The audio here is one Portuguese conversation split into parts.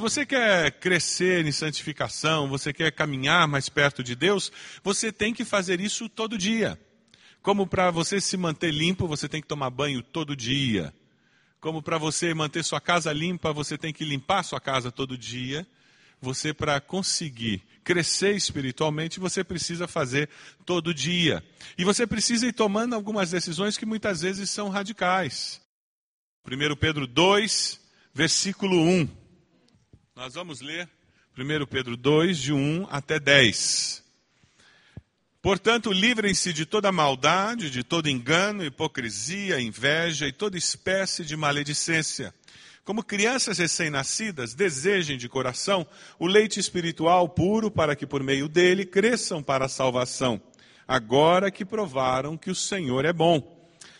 Se você quer crescer em santificação, você quer caminhar mais perto de Deus, você tem que fazer isso todo dia. Como para você se manter limpo, você tem que tomar banho todo dia. Como para você manter sua casa limpa, você tem que limpar sua casa todo dia. Você, para conseguir crescer espiritualmente, você precisa fazer todo dia. E você precisa ir tomando algumas decisões que muitas vezes são radicais. 1 Pedro 2, versículo 1. Nós vamos ler 1 Pedro 2, de 1 até 10. Portanto, livrem-se de toda maldade, de todo engano, hipocrisia, inveja e toda espécie de maledicência. Como crianças recém-nascidas, desejem de coração o leite espiritual puro, para que por meio dele cresçam para a salvação, agora que provaram que o Senhor é bom.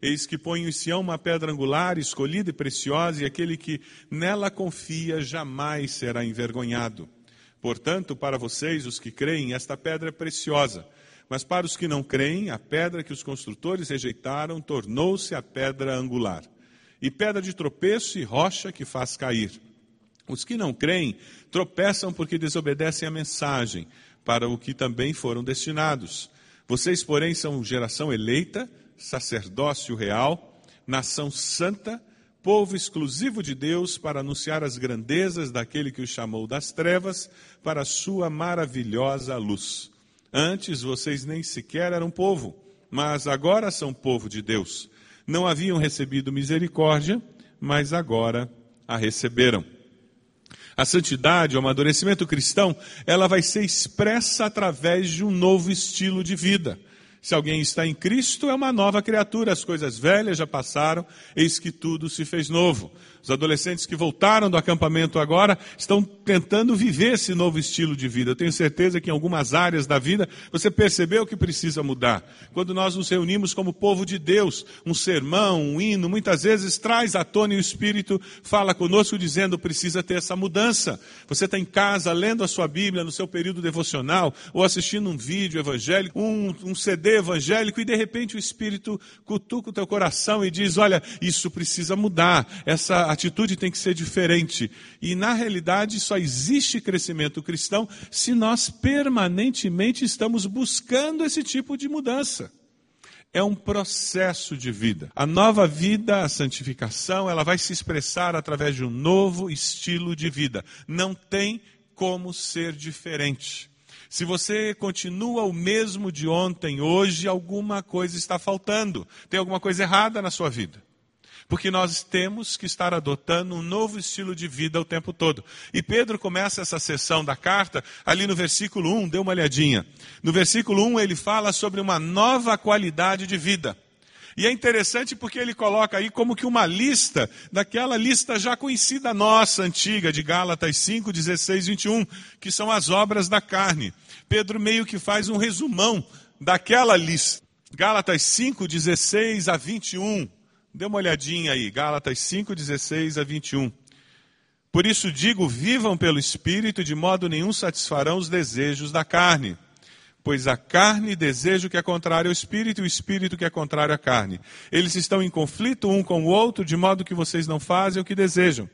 Eis que ponho em Sião uma pedra angular, escolhida e preciosa, e aquele que nela confia jamais será envergonhado. Portanto, para vocês, os que creem, esta pedra é preciosa. Mas para os que não creem, a pedra que os construtores rejeitaram tornou-se a pedra angular. E pedra de tropeço e rocha que faz cair. Os que não creem tropeçam porque desobedecem a mensagem, para o que também foram destinados. Vocês, porém, são geração eleita, sacerdócio real, nação santa, povo exclusivo de Deus para anunciar as grandezas daquele que o chamou das trevas para a sua maravilhosa luz. Antes vocês nem sequer eram povo, mas agora são povo de Deus. Não haviam recebido misericórdia, mas agora a receberam. A santidade, o amadurecimento cristão, ela vai ser expressa através de um novo estilo de vida. Se alguém está em Cristo, é uma nova criatura, as coisas velhas já passaram, eis que tudo se fez novo. Os adolescentes que voltaram do acampamento agora estão tentando viver esse novo estilo de vida. Eu tenho certeza que em algumas áreas da vida você percebeu que precisa mudar. Quando nós nos reunimos como povo de Deus, um sermão, um hino, muitas vezes traz à tona e o Espírito fala conosco dizendo precisa ter essa mudança. Você está em casa lendo a sua Bíblia no seu período devocional ou assistindo um vídeo evangélico, um, um CD evangélico e de repente o Espírito cutuca o teu coração e diz: olha, isso precisa mudar. Essa atitude tem que ser diferente. E na realidade só existe crescimento cristão se nós permanentemente estamos buscando esse tipo de mudança. é um processo de vida. A nova vida, a santificação, ela vai se expressar através de um novo estilo de vida. Não tem como ser diferente. Se você continua o mesmo de ontem, hoje, alguma coisa está faltando. Tem alguma coisa errada na sua vida. Porque nós temos que estar adotando um novo estilo de vida o tempo todo. E Pedro começa essa sessão da carta ali no versículo 1, dê uma olhadinha. No versículo 1 ele fala sobre uma nova qualidade de vida. E é interessante porque ele coloca aí como que uma lista, daquela lista já conhecida nossa, antiga, de Gálatas 5, 16, 21, que são as obras da carne. Pedro meio que faz um resumão daquela lista. Gálatas 5, 16 a 21. Dê uma olhadinha aí, Gálatas 5, 16 a 21. Por isso digo: vivam pelo Espírito, de modo nenhum satisfarão os desejos da carne. Pois a carne deseja o que é contrário ao Espírito, e o Espírito que é contrário à carne. Eles estão em conflito um com o outro, de modo que vocês não fazem o que desejam.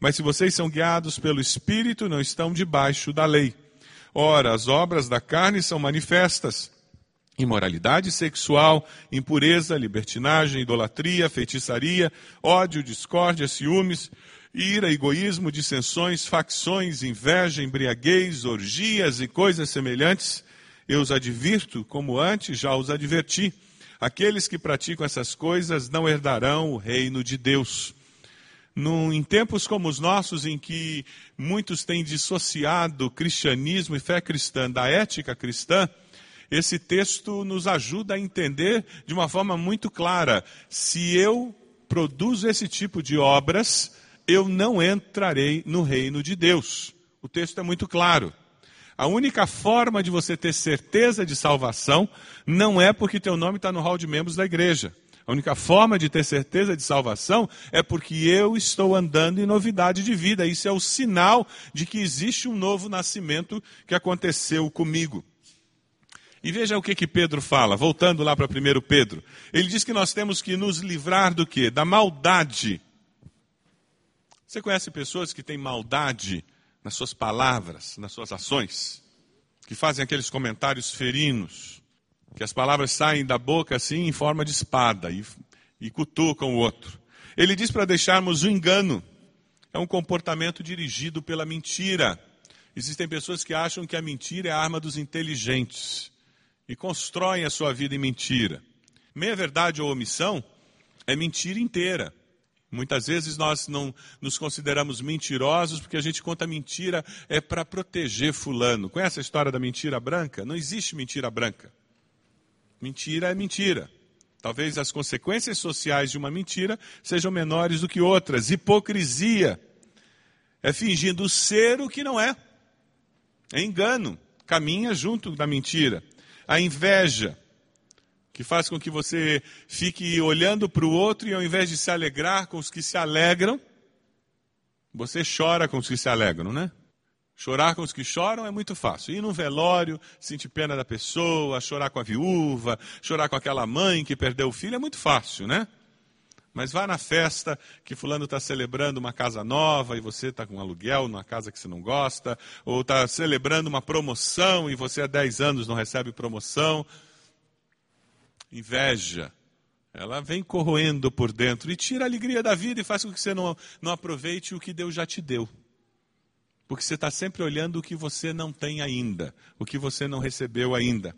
Mas se vocês são guiados pelo Espírito, não estão debaixo da lei. Ora, as obras da carne são manifestas imoralidade sexual, impureza, libertinagem, idolatria, feitiçaria, ódio, discórdia, ciúmes, ira, egoísmo, dissensões, facções, inveja, embriaguez, orgias e coisas semelhantes. Eu os advirto, como antes já os adverti. Aqueles que praticam essas coisas não herdarão o reino de Deus. Num, em tempos como os nossos, em que muitos têm dissociado cristianismo e fé cristã da ética cristã, esse texto nos ajuda a entender de uma forma muito clara: se eu produzo esse tipo de obras, eu não entrarei no reino de Deus. O texto é muito claro. A única forma de você ter certeza de salvação não é porque teu nome está no hall de membros da igreja. A única forma de ter certeza de salvação é porque eu estou andando em novidade de vida. Isso é o sinal de que existe um novo nascimento que aconteceu comigo. E veja o que, que Pedro fala, voltando lá para 1 Pedro. Ele diz que nós temos que nos livrar do quê? Da maldade. Você conhece pessoas que têm maldade nas suas palavras, nas suas ações? Que fazem aqueles comentários ferinos, que as palavras saem da boca assim em forma de espada e, e cutucam o outro. Ele diz para deixarmos o engano. É um comportamento dirigido pela mentira. Existem pessoas que acham que a mentira é a arma dos inteligentes e constroem a sua vida em mentira. Meia verdade ou omissão é mentira inteira. Muitas vezes nós não nos consideramos mentirosos porque a gente conta mentira é para proteger fulano. Conhece a história da mentira branca? Não existe mentira branca. Mentira é mentira. Talvez as consequências sociais de uma mentira sejam menores do que outras. Hipocrisia é fingindo ser o que não é. É engano. Caminha junto da mentira a inveja, que faz com que você fique olhando para o outro e ao invés de se alegrar com os que se alegram, você chora com os que se alegram, né? Chorar com os que choram é muito fácil. Ir num velório, sentir pena da pessoa, chorar com a viúva, chorar com aquela mãe que perdeu o filho é muito fácil, né? Mas vá na festa que fulano está celebrando uma casa nova e você está com aluguel numa casa que você não gosta, ou está celebrando uma promoção e você há 10 anos não recebe promoção. Inveja. Ela vem corroendo por dentro e tira a alegria da vida e faz com que você não, não aproveite o que Deus já te deu. Porque você está sempre olhando o que você não tem ainda, o que você não recebeu ainda.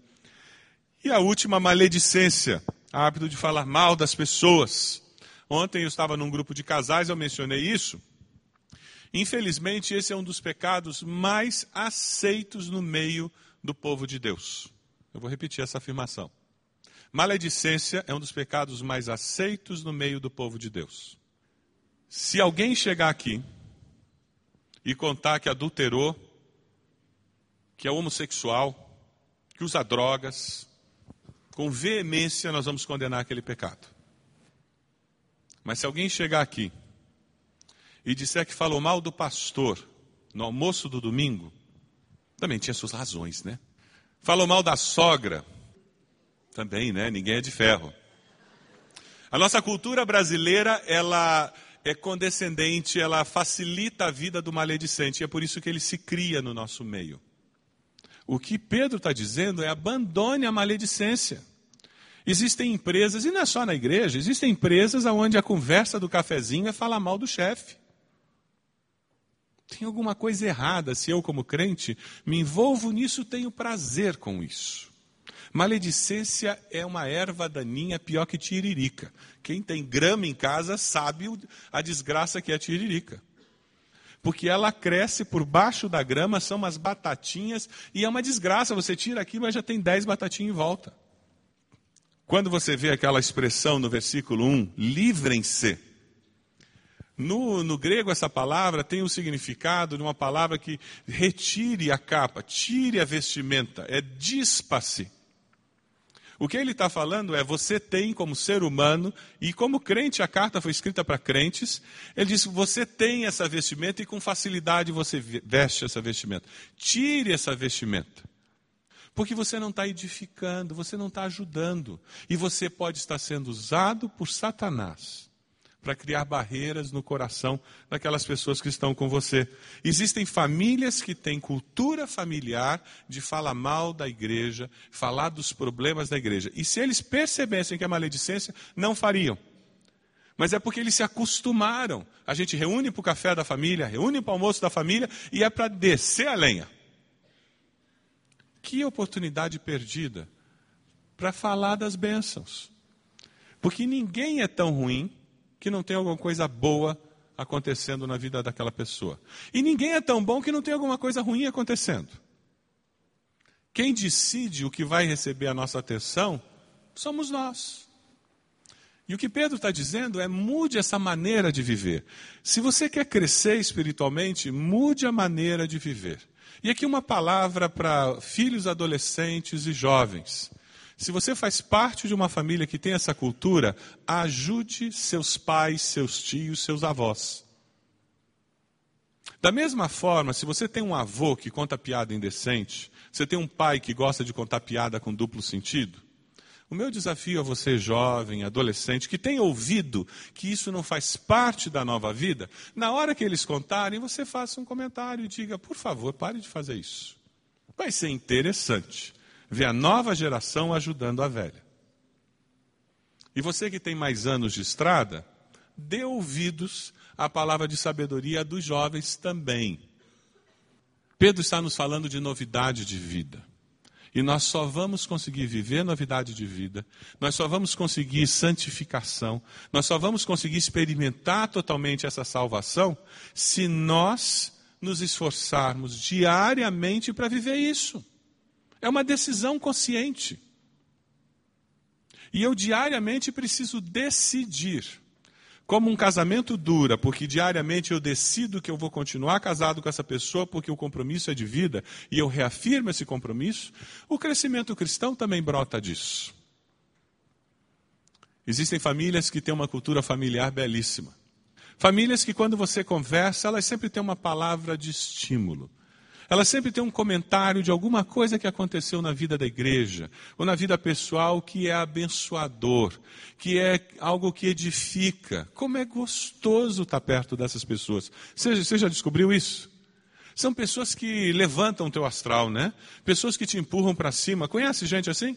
E a última, maledicência, hábito de falar mal das pessoas. Ontem eu estava num grupo de casais, eu mencionei isso. Infelizmente, esse é um dos pecados mais aceitos no meio do povo de Deus. Eu vou repetir essa afirmação. Maledicência é um dos pecados mais aceitos no meio do povo de Deus. Se alguém chegar aqui e contar que adulterou, que é homossexual, que usa drogas, com veemência nós vamos condenar aquele pecado. Mas se alguém chegar aqui e disser que falou mal do pastor no almoço do domingo, também tinha suas razões, né? Falou mal da sogra, também, né? Ninguém é de ferro. A nossa cultura brasileira, ela é condescendente, ela facilita a vida do maledicente, e é por isso que ele se cria no nosso meio. O que Pedro está dizendo é abandone a maledicência. Existem empresas, e não é só na igreja, existem empresas onde a conversa do cafezinho é falar mal do chefe. Tem alguma coisa errada se eu, como crente, me envolvo nisso, tenho prazer com isso. Maledicência é uma erva daninha pior que tiririca. Quem tem grama em casa sabe a desgraça que é a tiririca. Porque ela cresce por baixo da grama, são umas batatinhas, e é uma desgraça. Você tira aqui, mas já tem dez batatinhas em volta. Quando você vê aquela expressão no versículo 1, livrem-se no, no, grego, essa palavra tem o significado de uma palavra que retire a capa, tire a vestimenta, é dispa-se. O que ele está falando é: você tem como ser humano, e como crente, a carta foi escrita para crentes, ele diz: você tem essa vestimenta e com facilidade você veste essa vestimenta. Tire essa vestimenta. Porque você não está edificando, você não está ajudando, e você pode estar sendo usado por Satanás para criar barreiras no coração daquelas pessoas que estão com você. Existem famílias que têm cultura familiar de falar mal da igreja, falar dos problemas da igreja. E se eles percebessem que é maledicência, não fariam. Mas é porque eles se acostumaram. A gente reúne para o café da família, reúne para o almoço da família e é para descer a lenha. Que oportunidade perdida para falar das bênçãos. Porque ninguém é tão ruim que não tem alguma coisa boa acontecendo na vida daquela pessoa. E ninguém é tão bom que não tem alguma coisa ruim acontecendo. Quem decide o que vai receber a nossa atenção somos nós. E o que Pedro está dizendo é mude essa maneira de viver. Se você quer crescer espiritualmente, mude a maneira de viver. E aqui uma palavra para filhos, adolescentes e jovens. Se você faz parte de uma família que tem essa cultura, ajude seus pais, seus tios, seus avós. Da mesma forma, se você tem um avô que conta piada indecente, você tem um pai que gosta de contar piada com duplo sentido, o meu desafio a você, jovem, adolescente, que tem ouvido que isso não faz parte da nova vida, na hora que eles contarem, você faça um comentário e diga, por favor, pare de fazer isso. Vai ser interessante ver a nova geração ajudando a velha. E você que tem mais anos de estrada, dê ouvidos à palavra de sabedoria dos jovens também. Pedro está nos falando de novidade de vida. E nós só vamos conseguir viver novidade de vida, nós só vamos conseguir santificação, nós só vamos conseguir experimentar totalmente essa salvação se nós nos esforçarmos diariamente para viver isso. É uma decisão consciente. E eu diariamente preciso decidir. Como um casamento dura, porque diariamente eu decido que eu vou continuar casado com essa pessoa porque o compromisso é de vida e eu reafirmo esse compromisso, o crescimento cristão também brota disso. Existem famílias que têm uma cultura familiar belíssima. Famílias que, quando você conversa, elas sempre têm uma palavra de estímulo. Ela sempre tem um comentário de alguma coisa que aconteceu na vida da igreja, ou na vida pessoal que é abençoador, que é algo que edifica. Como é gostoso estar perto dessas pessoas. Você, você já descobriu isso? São pessoas que levantam o teu astral, né? Pessoas que te empurram para cima. Conhece gente assim?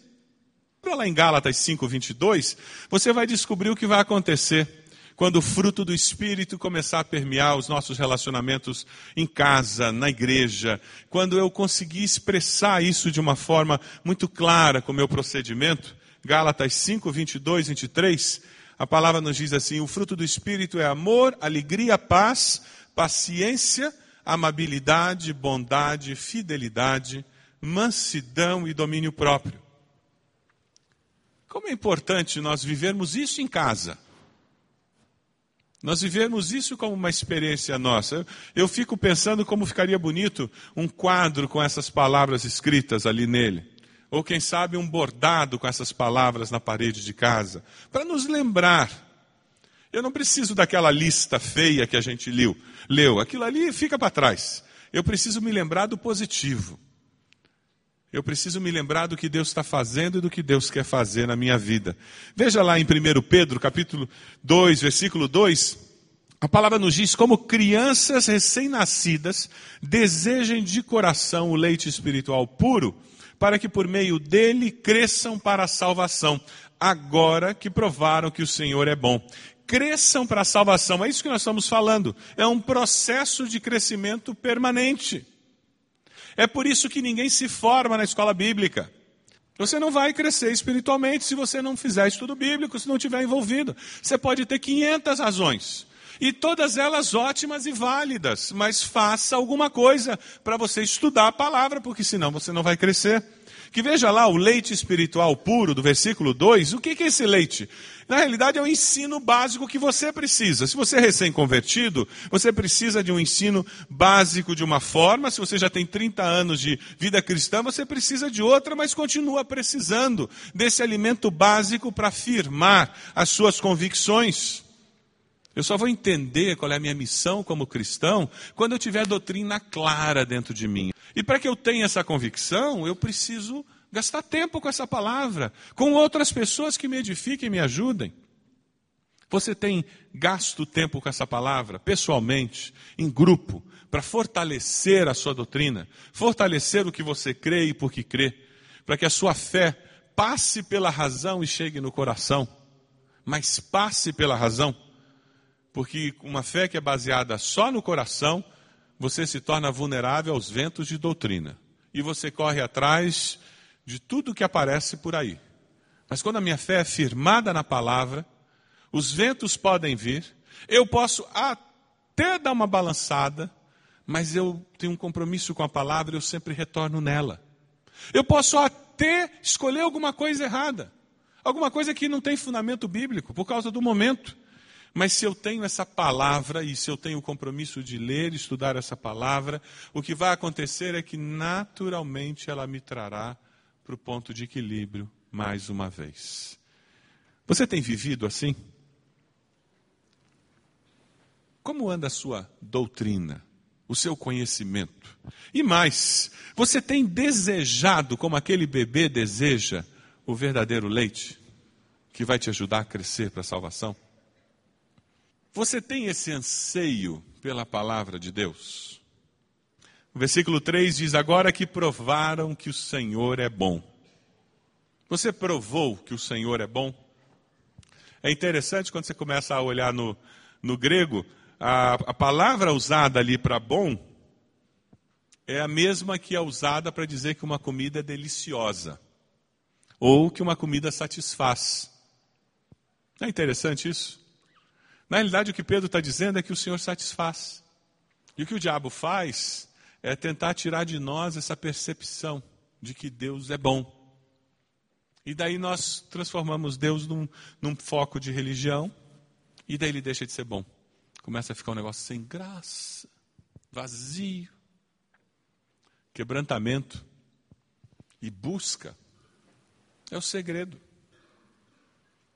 Lá em Gálatas 5, 22, você vai descobrir o que vai acontecer quando o fruto do Espírito começar a permear os nossos relacionamentos em casa, na igreja, quando eu conseguir expressar isso de uma forma muito clara com o meu procedimento, Gálatas 5, 22, 23, a palavra nos diz assim: o fruto do Espírito é amor, alegria, paz, paciência, amabilidade, bondade, fidelidade, mansidão e domínio próprio. Como é importante nós vivermos isso em casa. Nós vivemos isso como uma experiência nossa. Eu fico pensando como ficaria bonito um quadro com essas palavras escritas ali nele. Ou quem sabe um bordado com essas palavras na parede de casa. Para nos lembrar. Eu não preciso daquela lista feia que a gente leu. leu. Aquilo ali fica para trás. Eu preciso me lembrar do positivo. Eu preciso me lembrar do que Deus está fazendo e do que Deus quer fazer na minha vida. Veja lá em 1 Pedro, capítulo 2, versículo 2. A palavra nos diz como crianças recém-nascidas desejem de coração o leite espiritual puro, para que por meio dele cresçam para a salvação, agora que provaram que o Senhor é bom. Cresçam para a salvação, é isso que nós estamos falando. É um processo de crescimento permanente. É por isso que ninguém se forma na escola bíblica. Você não vai crescer espiritualmente se você não fizer estudo bíblico, se não estiver envolvido. Você pode ter 500 razões. E todas elas ótimas e válidas, mas faça alguma coisa para você estudar a palavra, porque senão você não vai crescer. Que veja lá o leite espiritual puro do versículo 2. O que é esse leite? Na realidade, é o ensino básico que você precisa. Se você é recém-convertido, você precisa de um ensino básico de uma forma. Se você já tem 30 anos de vida cristã, você precisa de outra, mas continua precisando desse alimento básico para firmar as suas convicções. Eu só vou entender qual é a minha missão como cristão quando eu tiver doutrina clara dentro de mim. E para que eu tenha essa convicção, eu preciso gastar tempo com essa palavra, com outras pessoas que me edifiquem e me ajudem. Você tem gasto tempo com essa palavra, pessoalmente, em grupo, para fortalecer a sua doutrina, fortalecer o que você crê e por que crê, para que a sua fé passe pela razão e chegue no coração, mas passe pela razão. Porque uma fé que é baseada só no coração, você se torna vulnerável aos ventos de doutrina. E você corre atrás de tudo que aparece por aí. Mas quando a minha fé é firmada na palavra, os ventos podem vir, eu posso até dar uma balançada, mas eu tenho um compromisso com a palavra e eu sempre retorno nela. Eu posso até escolher alguma coisa errada, alguma coisa que não tem fundamento bíblico, por causa do momento. Mas se eu tenho essa palavra e se eu tenho o compromisso de ler e estudar essa palavra, o que vai acontecer é que naturalmente ela me trará para o ponto de equilíbrio mais uma vez. Você tem vivido assim? Como anda a sua doutrina, o seu conhecimento? E mais, você tem desejado, como aquele bebê deseja, o verdadeiro leite, que vai te ajudar a crescer para a salvação? Você tem esse anseio pela palavra de Deus? O versículo 3 diz: Agora que provaram que o Senhor é bom. Você provou que o Senhor é bom? É interessante quando você começa a olhar no, no grego, a, a palavra usada ali para bom é a mesma que é usada para dizer que uma comida é deliciosa ou que uma comida satisfaz. Não é interessante isso? Na realidade, o que Pedro está dizendo é que o Senhor satisfaz. E o que o diabo faz é tentar tirar de nós essa percepção de que Deus é bom. E daí nós transformamos Deus num, num foco de religião, e daí ele deixa de ser bom. Começa a ficar um negócio sem graça, vazio, quebrantamento e busca. É o segredo.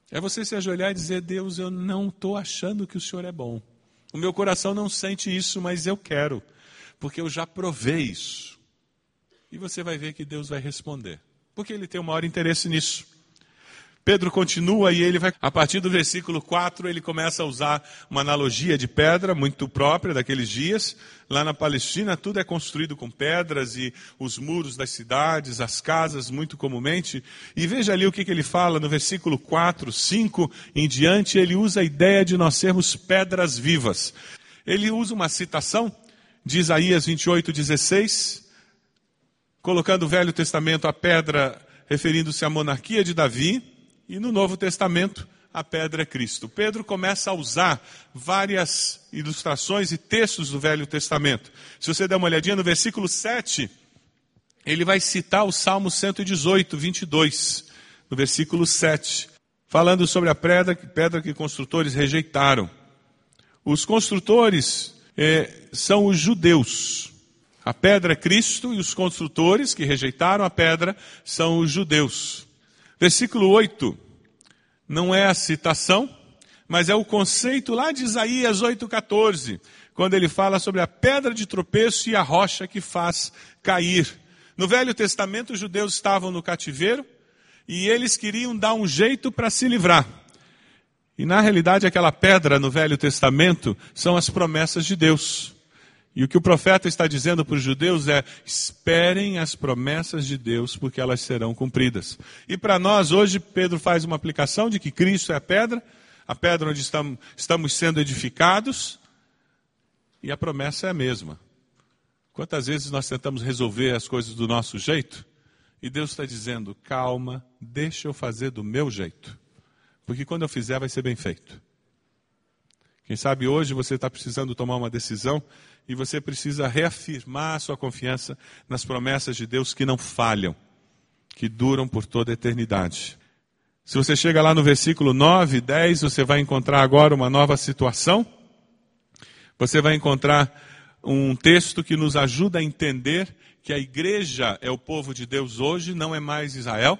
É você se ajoelhar e dizer: Deus, eu não estou achando que o Senhor é bom. O meu coração não sente isso, mas eu quero, porque eu já provei isso. E você vai ver que Deus vai responder, porque Ele tem o maior interesse nisso. Pedro continua e ele vai, a partir do versículo 4, ele começa a usar uma analogia de pedra muito própria daqueles dias. Lá na Palestina, tudo é construído com pedras e os muros das cidades, as casas, muito comumente. E veja ali o que, que ele fala no versículo 4, 5 em diante, ele usa a ideia de nós sermos pedras vivas. Ele usa uma citação de Isaías 28, 16, colocando o Velho Testamento a pedra referindo-se à monarquia de Davi e no Novo Testamento, a pedra é Cristo. Pedro começa a usar várias ilustrações e textos do Velho Testamento. Se você der uma olhadinha no versículo 7, ele vai citar o Salmo 118, 22, no versículo 7, falando sobre a pedra, pedra que construtores rejeitaram. Os construtores eh, são os judeus. A pedra é Cristo e os construtores que rejeitaram a pedra são os judeus. Versículo 8 não é a citação, mas é o conceito lá de Isaías 8,14, quando ele fala sobre a pedra de tropeço e a rocha que faz cair. No Velho Testamento, os judeus estavam no cativeiro e eles queriam dar um jeito para se livrar. E na realidade, aquela pedra no Velho Testamento são as promessas de Deus. E o que o profeta está dizendo para os judeus é: esperem as promessas de Deus, porque elas serão cumpridas. E para nós, hoje, Pedro faz uma aplicação de que Cristo é a pedra, a pedra onde estamos, estamos sendo edificados, e a promessa é a mesma. Quantas vezes nós tentamos resolver as coisas do nosso jeito? E Deus está dizendo: calma, deixa eu fazer do meu jeito. Porque quando eu fizer, vai ser bem feito. Quem sabe hoje você está precisando tomar uma decisão e você precisa reafirmar a sua confiança nas promessas de Deus que não falham, que duram por toda a eternidade. Se você chega lá no versículo 9, 10, você vai encontrar agora uma nova situação. Você vai encontrar um texto que nos ajuda a entender que a igreja é o povo de Deus hoje, não é mais Israel.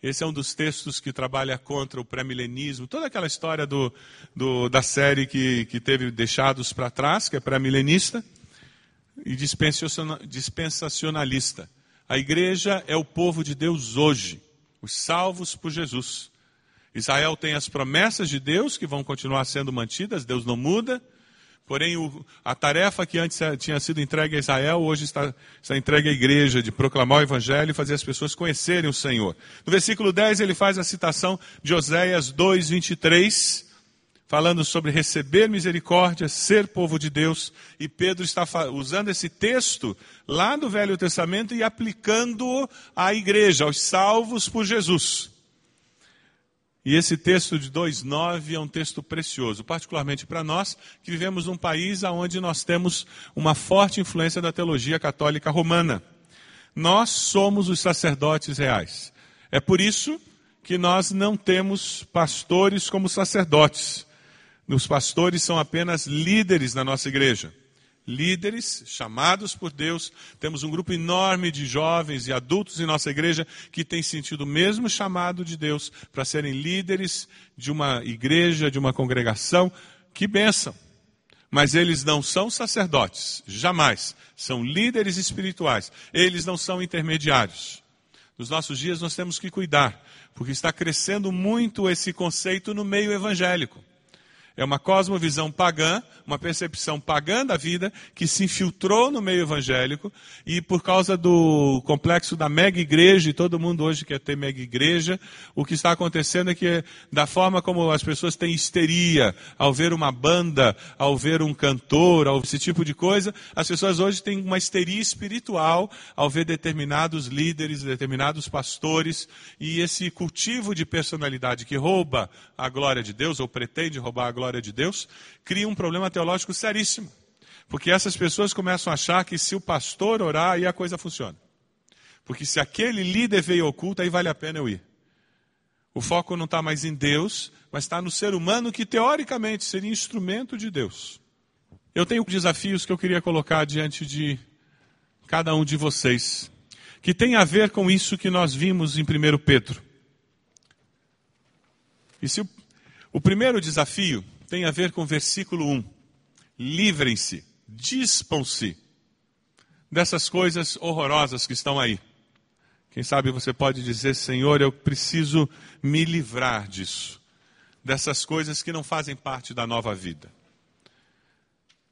Esse é um dos textos que trabalha contra o pré-milenismo, toda aquela história do, do, da série que, que teve Deixados para Trás, que é pré-milenista, e dispensacionalista. A igreja é o povo de Deus hoje, os salvos por Jesus. Israel tem as promessas de Deus que vão continuar sendo mantidas, Deus não muda. Porém, o, a tarefa que antes tinha sido entregue a Israel, hoje está, está entregue à igreja, de proclamar o evangelho e fazer as pessoas conhecerem o Senhor. No versículo 10, ele faz a citação de Oséias 2, 23, falando sobre receber misericórdia, ser povo de Deus. E Pedro está usando esse texto lá do Velho Testamento e aplicando-o à igreja, aos salvos por Jesus. E esse texto de 2,9 é um texto precioso, particularmente para nós que vivemos num país onde nós temos uma forte influência da teologia católica romana. Nós somos os sacerdotes reais. É por isso que nós não temos pastores como sacerdotes. Os pastores são apenas líderes na nossa igreja líderes chamados por Deus. Temos um grupo enorme de jovens e adultos em nossa igreja que tem sentido o mesmo chamado de Deus para serem líderes de uma igreja, de uma congregação. Que bênção! Mas eles não são sacerdotes, jamais. São líderes espirituais. Eles não são intermediários. Nos nossos dias nós temos que cuidar, porque está crescendo muito esse conceito no meio evangélico. É uma cosmovisão pagã, uma percepção pagã da vida que se infiltrou no meio evangélico e por causa do complexo da mega igreja, e todo mundo hoje quer ter mega igreja, o que está acontecendo é que da forma como as pessoas têm histeria ao ver uma banda, ao ver um cantor, ao esse tipo de coisa, as pessoas hoje têm uma histeria espiritual ao ver determinados líderes, determinados pastores e esse cultivo de personalidade que rouba a glória de Deus ou pretende roubar a glória glória de Deus, cria um problema teológico seríssimo. Porque essas pessoas começam a achar que se o pastor orar, aí a coisa funciona. Porque se aquele líder veio oculto, aí vale a pena eu ir. O foco não está mais em Deus, mas está no ser humano que teoricamente seria instrumento de Deus. Eu tenho desafios que eu queria colocar diante de cada um de vocês, que tem a ver com isso que nós vimos em 1 Pedro. E se o, o primeiro desafio tem a ver com o versículo 1. Livrem-se, dispam-se dessas coisas horrorosas que estão aí. Quem sabe você pode dizer, Senhor, eu preciso me livrar disso, dessas coisas que não fazem parte da nova vida.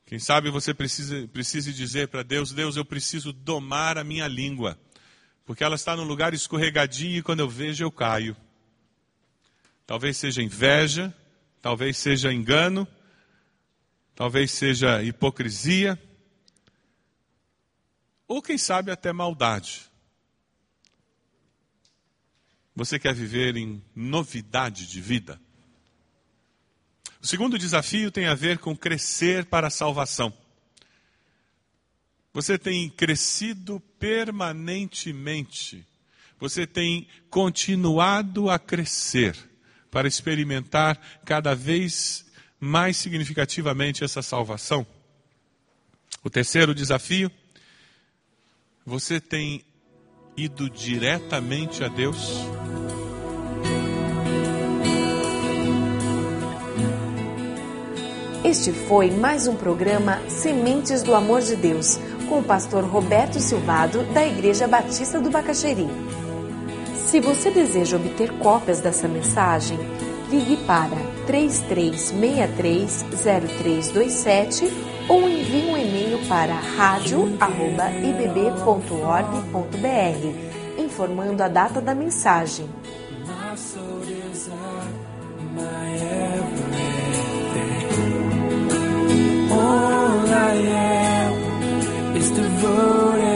Quem sabe você precisa, precise dizer para Deus, Deus, eu preciso domar a minha língua, porque ela está num lugar escorregadio e quando eu vejo eu caio. Talvez seja inveja, talvez seja engano, talvez seja hipocrisia, ou quem sabe até maldade. Você quer viver em novidade de vida? O segundo desafio tem a ver com crescer para a salvação. Você tem crescido permanentemente, você tem continuado a crescer para experimentar cada vez mais significativamente essa salvação. O terceiro desafio, você tem ido diretamente a Deus? Este foi mais um programa Sementes do Amor de Deus, com o pastor Roberto Silvado, da Igreja Batista do Bacaxeri. Se você deseja obter cópias dessa mensagem, ligue para 33630327 ou envie um e-mail para radio@ibb.org.br informando a data da mensagem. All I am is devoted.